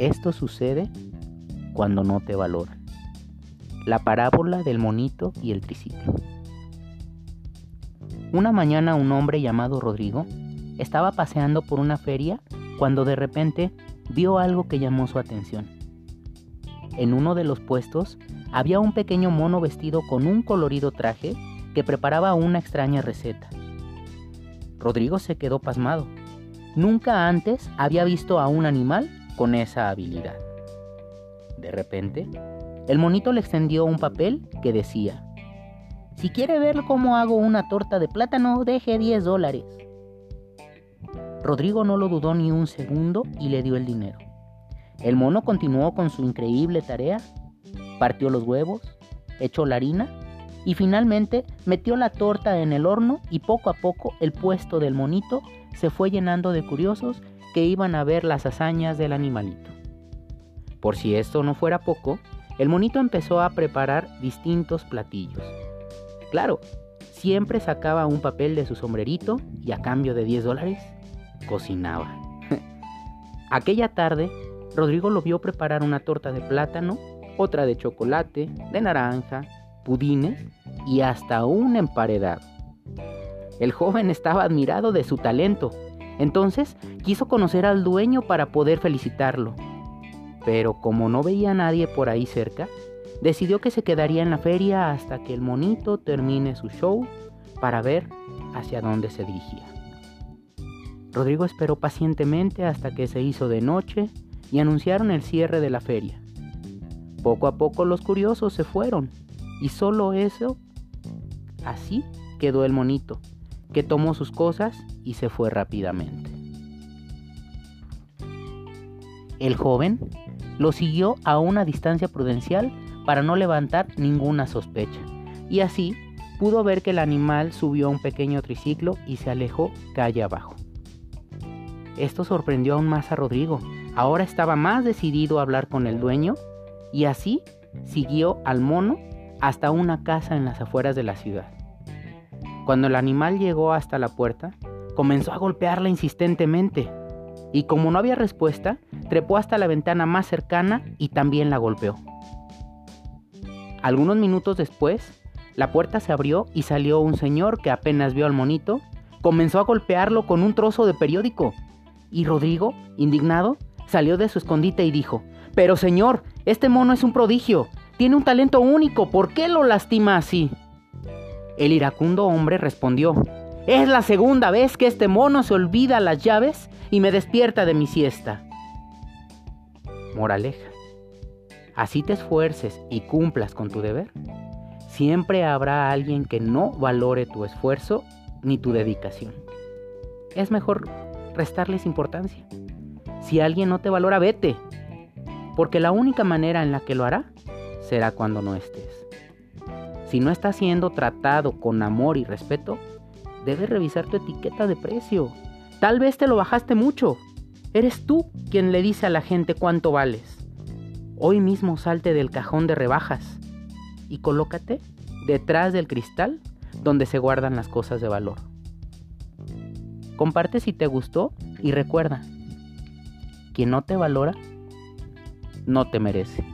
Esto sucede cuando no te valoran. La parábola del monito y el triciclo. Una mañana un hombre llamado Rodrigo estaba paseando por una feria cuando de repente vio algo que llamó su atención. En uno de los puestos había un pequeño mono vestido con un colorido traje que preparaba una extraña receta. Rodrigo se quedó pasmado. Nunca antes había visto a un animal con esa habilidad. De repente, el monito le extendió un papel que decía, si quiere ver cómo hago una torta de plátano, deje 10 dólares. Rodrigo no lo dudó ni un segundo y le dio el dinero. El mono continuó con su increíble tarea, partió los huevos, echó la harina y finalmente metió la torta en el horno y poco a poco el puesto del monito se fue llenando de curiosos que iban a ver las hazañas del animalito. Por si esto no fuera poco, el monito empezó a preparar distintos platillos. Claro, siempre sacaba un papel de su sombrerito y a cambio de 10 dólares cocinaba. Aquella tarde, Rodrigo lo vio preparar una torta de plátano, otra de chocolate, de naranja, pudines y hasta un emparedado. El joven estaba admirado de su talento, entonces quiso conocer al dueño para poder felicitarlo. Pero como no veía a nadie por ahí cerca, decidió que se quedaría en la feria hasta que el monito termine su show para ver hacia dónde se dirigía. Rodrigo esperó pacientemente hasta que se hizo de noche y anunciaron el cierre de la feria. Poco a poco los curiosos se fueron y solo eso, así quedó el monito, que tomó sus cosas y se fue rápidamente. El joven lo siguió a una distancia prudencial para no levantar ninguna sospecha, y así pudo ver que el animal subió a un pequeño triciclo y se alejó calle abajo. Esto sorprendió aún más a Rodrigo. Ahora estaba más decidido a hablar con el dueño y así siguió al mono hasta una casa en las afueras de la ciudad. Cuando el animal llegó hasta la puerta, comenzó a golpearla insistentemente y como no había respuesta, trepó hasta la ventana más cercana y también la golpeó. Algunos minutos después, la puerta se abrió y salió un señor que apenas vio al monito, comenzó a golpearlo con un trozo de periódico y Rodrigo, indignado, salió de su escondite y dijo, Pero señor, este mono es un prodigio, tiene un talento único, ¿por qué lo lastima así? El iracundo hombre respondió, Es la segunda vez que este mono se olvida las llaves y me despierta de mi siesta. Moraleja. Así te esfuerces y cumplas con tu deber, siempre habrá alguien que no valore tu esfuerzo ni tu dedicación. Es mejor restarles importancia. Si alguien no te valora, vete. Porque la única manera en la que lo hará será cuando no estés. Si no estás siendo tratado con amor y respeto, debes revisar tu etiqueta de precio. Tal vez te lo bajaste mucho. Eres tú quien le dice a la gente cuánto vales. Hoy mismo salte del cajón de rebajas y colócate detrás del cristal donde se guardan las cosas de valor. Comparte si te gustó y recuerda, quien no te valora, no te merece.